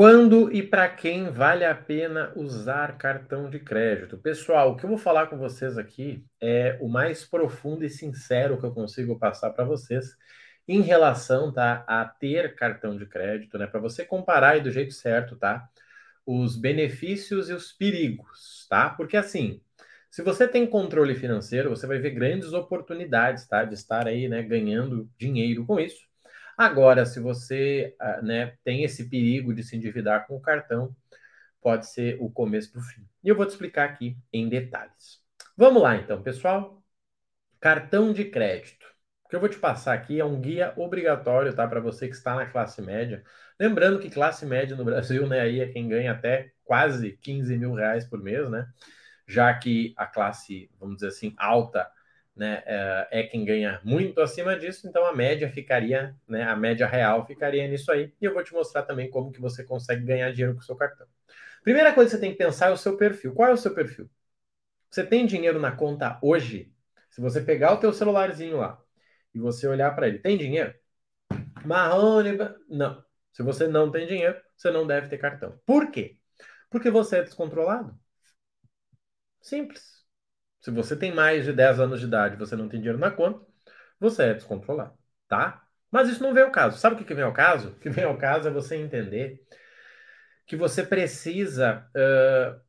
Quando e para quem vale a pena usar cartão de crédito? Pessoal, o que eu vou falar com vocês aqui é o mais profundo e sincero que eu consigo passar para vocês em relação tá, a ter cartão de crédito, né? Para você comparar aí do jeito certo, tá? Os benefícios e os perigos, tá? Porque assim, se você tem controle financeiro, você vai ver grandes oportunidades, tá? De estar aí, né, ganhando dinheiro com isso. Agora, se você ah, né, tem esse perigo de se endividar com o cartão, pode ser o começo do fim. E eu vou te explicar aqui em detalhes. Vamos lá, então, pessoal. Cartão de crédito. O que eu vou te passar aqui é um guia obrigatório, tá? Para você que está na classe média. Lembrando que classe média no Brasil, né, aí é quem ganha até quase 15 mil reais por mês, né? Já que a classe, vamos dizer assim, alta né, é, é quem ganha muito acima disso, então a média ficaria, né, a média real ficaria nisso aí. E eu vou te mostrar também como que você consegue ganhar dinheiro com o seu cartão. Primeira coisa que você tem que pensar é o seu perfil. Qual é o seu perfil? Você tem dinheiro na conta hoje? Se você pegar o teu celularzinho lá e você olhar para ele, tem dinheiro? Marrone, não. Se você não tem dinheiro, você não deve ter cartão. Por quê? Porque você é descontrolado. Simples. Se você tem mais de 10 anos de idade e você não tem dinheiro na conta, você é descontrolado, tá? Mas isso não vem ao caso. Sabe o que vem ao caso? O que vem ao caso é você entender que você precisa uh,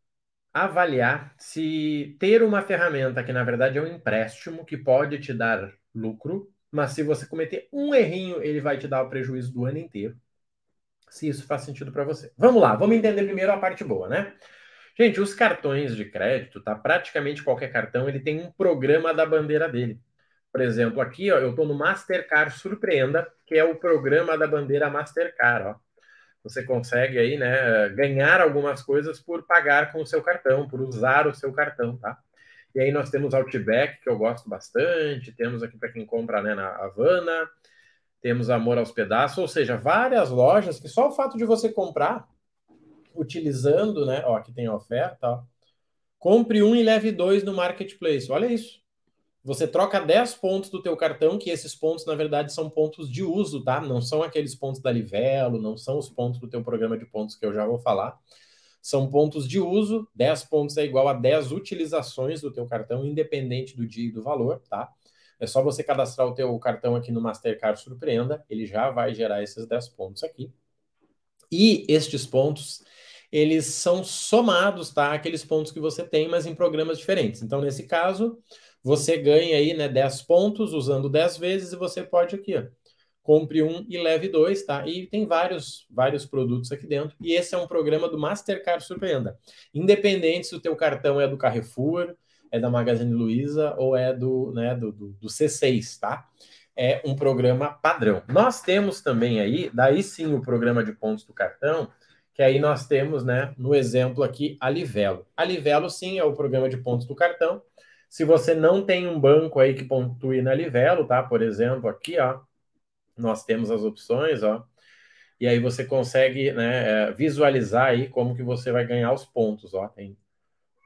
avaliar se ter uma ferramenta que na verdade é um empréstimo que pode te dar lucro, mas se você cometer um errinho, ele vai te dar o prejuízo do ano inteiro. Se isso faz sentido para você. Vamos lá, vamos entender primeiro a parte boa, né? Gente, os cartões de crédito, tá? Praticamente qualquer cartão, ele tem um programa da bandeira dele. Por exemplo, aqui, ó, eu estou no Mastercard Surpreenda, que é o programa da bandeira Mastercard, ó. Você consegue aí, né, ganhar algumas coisas por pagar com o seu cartão, por usar o seu cartão, tá? E aí nós temos Outback, que eu gosto bastante, temos aqui para quem compra, né, na Havana, temos Amor aos Pedaços, ou seja, várias lojas que só o fato de você comprar utilizando, né? Ó, aqui tem oferta, ó. Compre um e leve dois no marketplace. Olha isso. Você troca 10 pontos do teu cartão, que esses pontos, na verdade, são pontos de uso, tá? Não são aqueles pontos da Livelo, não são os pontos do teu programa de pontos que eu já vou falar. São pontos de uso. 10 pontos é igual a 10 utilizações do teu cartão, independente do dia e do valor, tá? É só você cadastrar o teu cartão aqui no Mastercard Surpreenda, ele já vai gerar esses 10 pontos aqui. E estes pontos, eles são somados, tá? Aqueles pontos que você tem, mas em programas diferentes. Então, nesse caso, você ganha aí, né, 10 pontos usando 10 vezes e você pode aqui, ó, compre um e leve dois, tá? E tem vários, vários produtos aqui dentro. E esse é um programa do Mastercard Surpreenda. Independente se o teu cartão é do Carrefour, é da Magazine Luiza ou é do, né, do, do, do C6, tá? É um programa padrão. Nós temos também aí, daí sim o programa de pontos do cartão, que aí nós temos, né, no exemplo aqui, a Livelo. A Livelo, sim, é o programa de pontos do cartão. Se você não tem um banco aí que pontue na Livelo, tá? Por exemplo, aqui, ó, nós temos as opções, ó, e aí você consegue, né, é, visualizar aí como que você vai ganhar os pontos, ó. Tem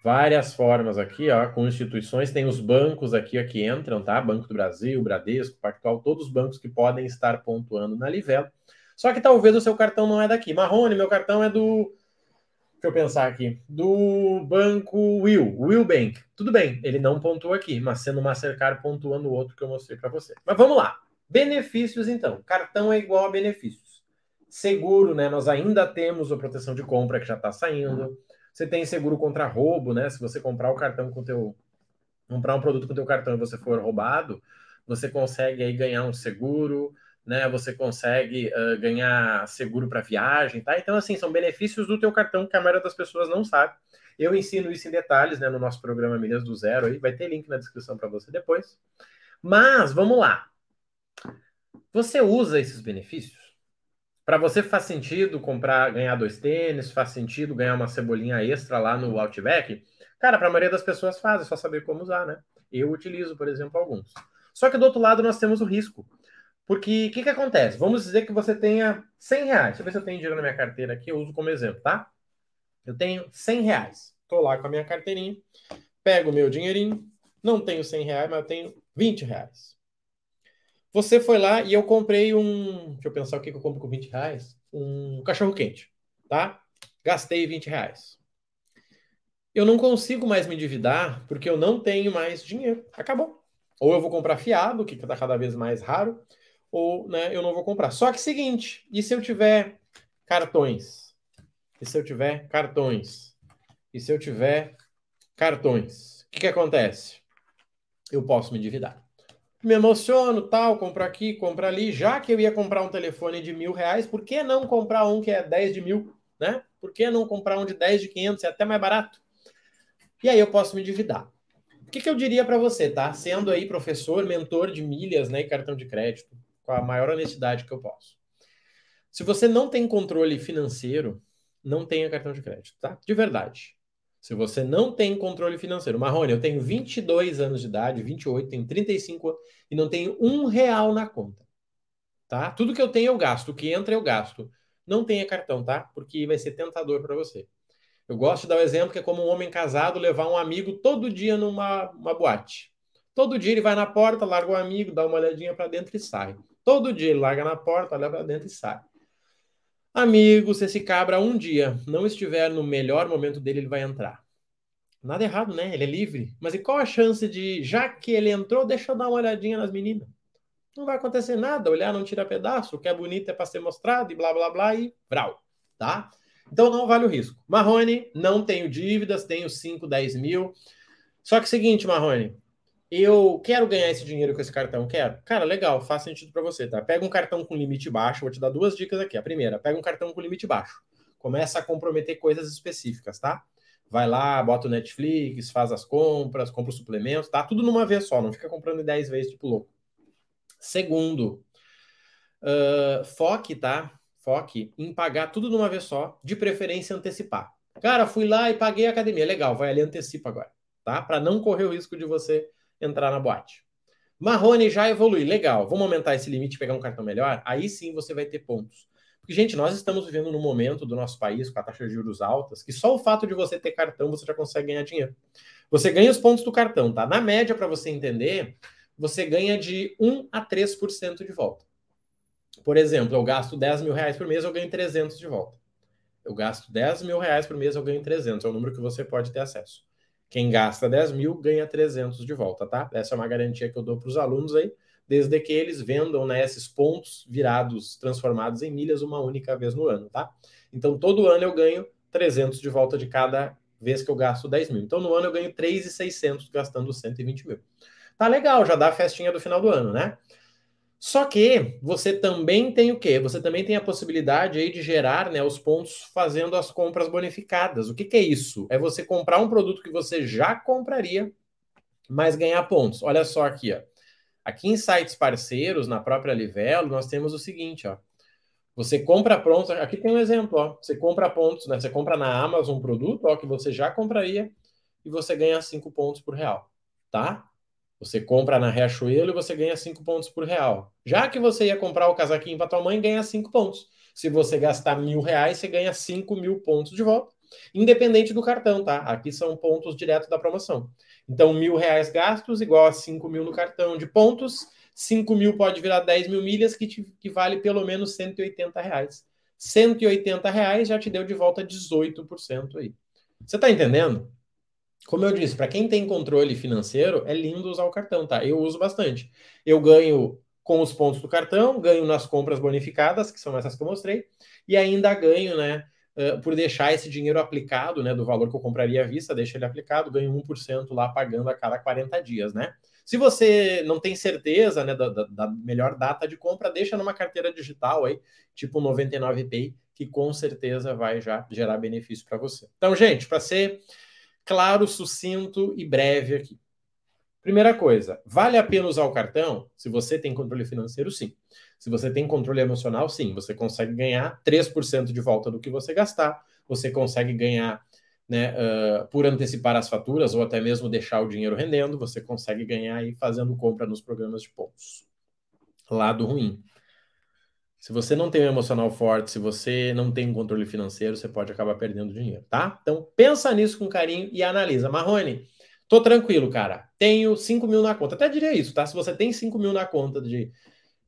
várias formas aqui, ó, com instituições, tem os bancos aqui ó, que entram, tá? Banco do Brasil, Bradesco, Pactual, todos os bancos que podem estar pontuando na Livelo. Só que talvez o seu cartão não é daqui. Marrone, meu cartão é do. Deixa eu pensar aqui. Do banco Will, Will Bank. Tudo bem, ele não pontua aqui, mas sendo Mastercard pontua no outro que eu mostrei para você. Mas vamos lá. Benefícios, então. Cartão é igual a benefícios. Seguro, né? Nós ainda temos a proteção de compra que já está saindo. Você tem seguro contra roubo, né? Se você comprar o cartão com teu. comprar um produto com teu cartão e você for roubado, você consegue aí ganhar um seguro né? Você consegue uh, ganhar seguro para viagem, tá? Então, assim, são benefícios do teu cartão que a maioria das pessoas não sabe. Eu ensino isso em detalhes, né, no nosso programa Milhas do Zero aí, vai ter link na descrição para você depois. Mas vamos lá. Você usa esses benefícios? Para você faz sentido comprar, ganhar dois tênis, faz sentido ganhar uma cebolinha extra lá no Outback? Cara, para a maioria das pessoas faz, é só saber como usar, né? Eu utilizo, por exemplo, alguns. Só que do outro lado nós temos o risco. Porque o que, que acontece? Vamos dizer que você tenha 100 reais. Deixa eu ver se eu tenho dinheiro na minha carteira aqui, eu uso como exemplo, tá? Eu tenho 100 reais. Estou lá com a minha carteirinha, pego o meu dinheirinho, não tenho 100 reais, mas eu tenho 20 reais. Você foi lá e eu comprei um. Deixa eu pensar o que, eu compro com 20 reais. Um cachorro quente. tá? Gastei 20 reais. Eu não consigo mais me endividar porque eu não tenho mais dinheiro. Acabou. Ou eu vou comprar fiado, que está cada vez mais raro, ou né, eu não vou comprar. Só que seguinte, e se eu tiver cartões? E se eu tiver cartões? E se eu tiver cartões? O que, que acontece? Eu posso me endividar. Me emociono, tal, compro aqui, compro ali. Já que eu ia comprar um telefone de mil reais, por que não comprar um que é 10 de mil, né? Por que não comprar um de 10 de 500? É até mais barato. E aí eu posso me endividar. O que, que eu diria para você, tá? Sendo aí professor, mentor de milhas né, e cartão de crédito, com a maior honestidade que eu posso. Se você não tem controle financeiro, não tenha cartão de crédito, tá? De verdade. Se você não tem controle financeiro. Marrone, eu tenho 22 anos de idade, 28, tenho 35 e não tenho um real na conta. Tá? Tudo que eu tenho eu gasto, o que entra eu gasto. Não tenha cartão, tá? Porque vai ser tentador para você. Eu gosto de dar o exemplo que é como um homem casado levar um amigo todo dia numa uma boate. Todo dia ele vai na porta, larga o amigo, dá uma olhadinha para dentro e sai. Todo dia ele larga na porta, olha para dentro e sai. Amigo, se esse cabra um dia não estiver no melhor momento dele, ele vai entrar. Nada errado, né? Ele é livre. Mas e qual a chance de, já que ele entrou, deixa eu dar uma olhadinha nas meninas? Não vai acontecer nada. Olhar não tira pedaço. O que é bonito é para ser mostrado e blá blá blá e brau, tá? Então não vale o risco. Marrone, não tenho dívidas, tenho 5, 10 mil. Só que seguinte, Marrone, eu quero ganhar esse dinheiro com esse cartão, quero. Cara, legal, faz sentido para você, tá? Pega um cartão com limite baixo, vou te dar duas dicas aqui. A primeira, pega um cartão com limite baixo. Começa a comprometer coisas específicas, tá? Vai lá, bota o Netflix, faz as compras, compra os suplementos, tá? Tudo numa vez só, não fica comprando 10 vezes, tipo louco. Segundo, uh, foque, tá? Foque em pagar tudo numa vez só, de preferência antecipar. Cara, fui lá e paguei a academia. Legal, vai ali antecipa agora, tá? Para não correr o risco de você entrar na boate. Marrone já evolui. Legal, vamos aumentar esse limite e pegar um cartão melhor? Aí sim você vai ter pontos. Porque, gente, nós estamos vivendo num momento do nosso país com a taxa de juros altas que só o fato de você ter cartão você já consegue ganhar dinheiro. Você ganha os pontos do cartão, tá? Na média, para você entender, você ganha de 1 a 3% de volta. Por exemplo, eu gasto 10 mil reais por mês, eu ganho 300 de volta. Eu gasto 10 mil reais por mês, eu ganho 300. É o número que você pode ter acesso. Quem gasta 10 mil ganha 300 de volta, tá? Essa é uma garantia que eu dou para os alunos aí, desde que eles vendam né, esses pontos virados, transformados em milhas uma única vez no ano, tá? Então, todo ano eu ganho 300 de volta de cada vez que eu gasto 10 mil. Então, no ano eu ganho 3,600 gastando 120 mil. Tá legal, já dá a festinha do final do ano, né? Só que você também tem o quê? Você também tem a possibilidade aí de gerar né, os pontos fazendo as compras bonificadas. O que, que é isso? É você comprar um produto que você já compraria, mas ganhar pontos. Olha só aqui, ó. Aqui em sites parceiros, na própria Livelo, nós temos o seguinte, ó. Você compra pontos, aqui tem um exemplo, ó. Você compra pontos, né? Você compra na Amazon um produto, ó, que você já compraria e você ganha 5 pontos por real, tá? Você compra na Riachuelo e você ganha 5 pontos por real. Já que você ia comprar o casaquinho para tua mãe, ganha 5 pontos. Se você gastar mil reais, você ganha 5 mil pontos de volta. Independente do cartão, tá? Aqui são pontos direto da promoção. Então, mil reais gastos igual a 5 mil no cartão de pontos. 5 mil pode virar 10 mil milhas, que, te, que vale pelo menos 180 reais. 180 reais já te deu de volta 18% aí. Você tá entendendo? Como eu disse, para quem tem controle financeiro, é lindo usar o cartão, tá? Eu uso bastante. Eu ganho com os pontos do cartão, ganho nas compras bonificadas, que são essas que eu mostrei, e ainda ganho, né, por deixar esse dinheiro aplicado, né, do valor que eu compraria à vista, deixa ele aplicado, ganho 1% lá pagando a cada 40 dias, né? Se você não tem certeza, né, da, da melhor data de compra, deixa numa carteira digital aí, tipo 99Pay, que com certeza vai já gerar benefício para você. Então, gente, para ser claro, sucinto e breve aqui. Primeira coisa, vale a pena usar o cartão? Se você tem controle financeiro, sim. Se você tem controle emocional, sim. Você consegue ganhar 3% de volta do que você gastar, você consegue ganhar né, uh, por antecipar as faturas ou até mesmo deixar o dinheiro rendendo, você consegue ganhar aí fazendo compra nos programas de pontos. Lado ruim. Se você não tem um emocional forte, se você não tem um controle financeiro, você pode acabar perdendo dinheiro, tá? Então, pensa nisso com carinho e analisa. Marrone, tô tranquilo, cara. Tenho 5 mil na conta. Até diria isso, tá? Se você tem 5 mil na conta de,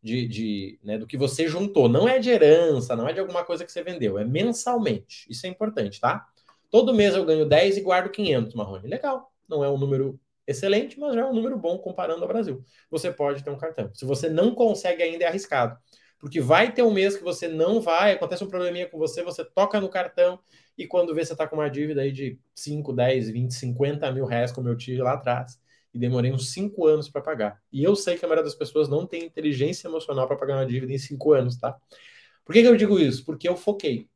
de, de né, do que você juntou. Não é de herança, não é de alguma coisa que você vendeu, é mensalmente. Isso é importante, tá? Todo mês eu ganho 10 e guardo 500, Marrone. Legal. Não é um número excelente, mas já é um número bom comparando ao Brasil. Você pode ter um cartão. Se você não consegue ainda, é arriscado. Porque vai ter um mês que você não vai, acontece um probleminha com você, você toca no cartão e quando vê você está com uma dívida aí de 5, 10, 20, 50 mil reais, como eu tive lá atrás, e demorei uns 5 anos para pagar. E eu sei que a maioria das pessoas não tem inteligência emocional para pagar uma dívida em 5 anos, tá? Por que, que eu digo isso? Porque eu foquei.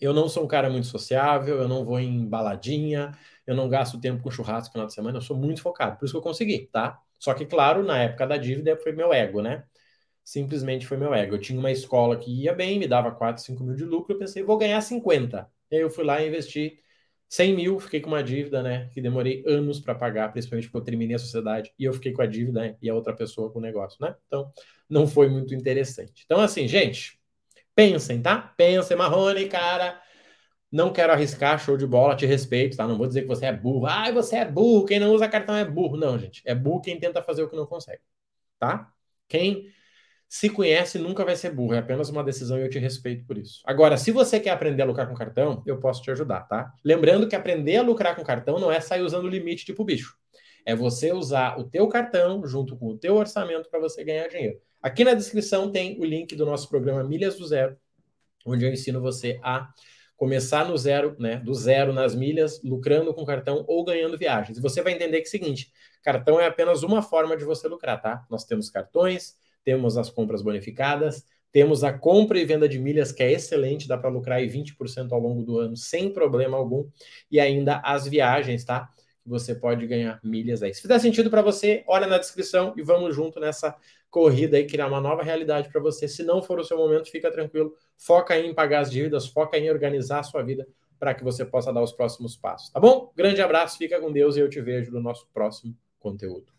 Eu não sou um cara muito sociável, eu não vou em baladinha, eu não gasto tempo com churrasco no final de semana, eu sou muito focado. Por isso que eu consegui, tá? Só que, claro, na época da dívida foi meu ego, né? Simplesmente foi meu ego. Eu tinha uma escola que ia bem, me dava 4, 5 mil de lucro, eu pensei, vou ganhar 50. E aí eu fui lá e investi 100 mil, fiquei com uma dívida, né? Que demorei anos para pagar, principalmente porque eu terminei a sociedade e eu fiquei com a dívida né, e a outra pessoa com o negócio, né? Então, não foi muito interessante. Então, assim, gente, pensem, tá? Pensem, Marrone, cara. Não quero arriscar, show de bola, te respeito, tá? Não vou dizer que você é burro. Ai, você é burro, quem não usa cartão é burro. Não, gente. É burro quem tenta fazer o que não consegue, tá? Quem se conhece nunca vai ser burro, é apenas uma decisão e eu te respeito por isso. Agora, se você quer aprender a lucrar com cartão, eu posso te ajudar, tá? Lembrando que aprender a lucrar com cartão não é sair usando o limite tipo bicho. É você usar o teu cartão junto com o teu orçamento para você ganhar dinheiro. Aqui na descrição tem o link do nosso programa Milhas do Zero, onde eu ensino você a começar no zero, né, do zero nas milhas, lucrando com cartão ou ganhando viagens. E você vai entender que é o seguinte, cartão é apenas uma forma de você lucrar, tá? Nós temos cartões, temos as compras bonificadas, temos a compra e venda de milhas, que é excelente, dá para lucrar aí 20% ao longo do ano sem problema algum, e ainda as viagens, tá? Você pode ganhar milhas aí. Se fizer sentido para você, olha na descrição e vamos junto nessa corrida aí, criar uma nova realidade para você. Se não for o seu momento, fica tranquilo, foca em pagar as dívidas, foca em organizar a sua vida para que você possa dar os próximos passos, tá bom? Grande abraço, fica com Deus e eu te vejo no nosso próximo conteúdo.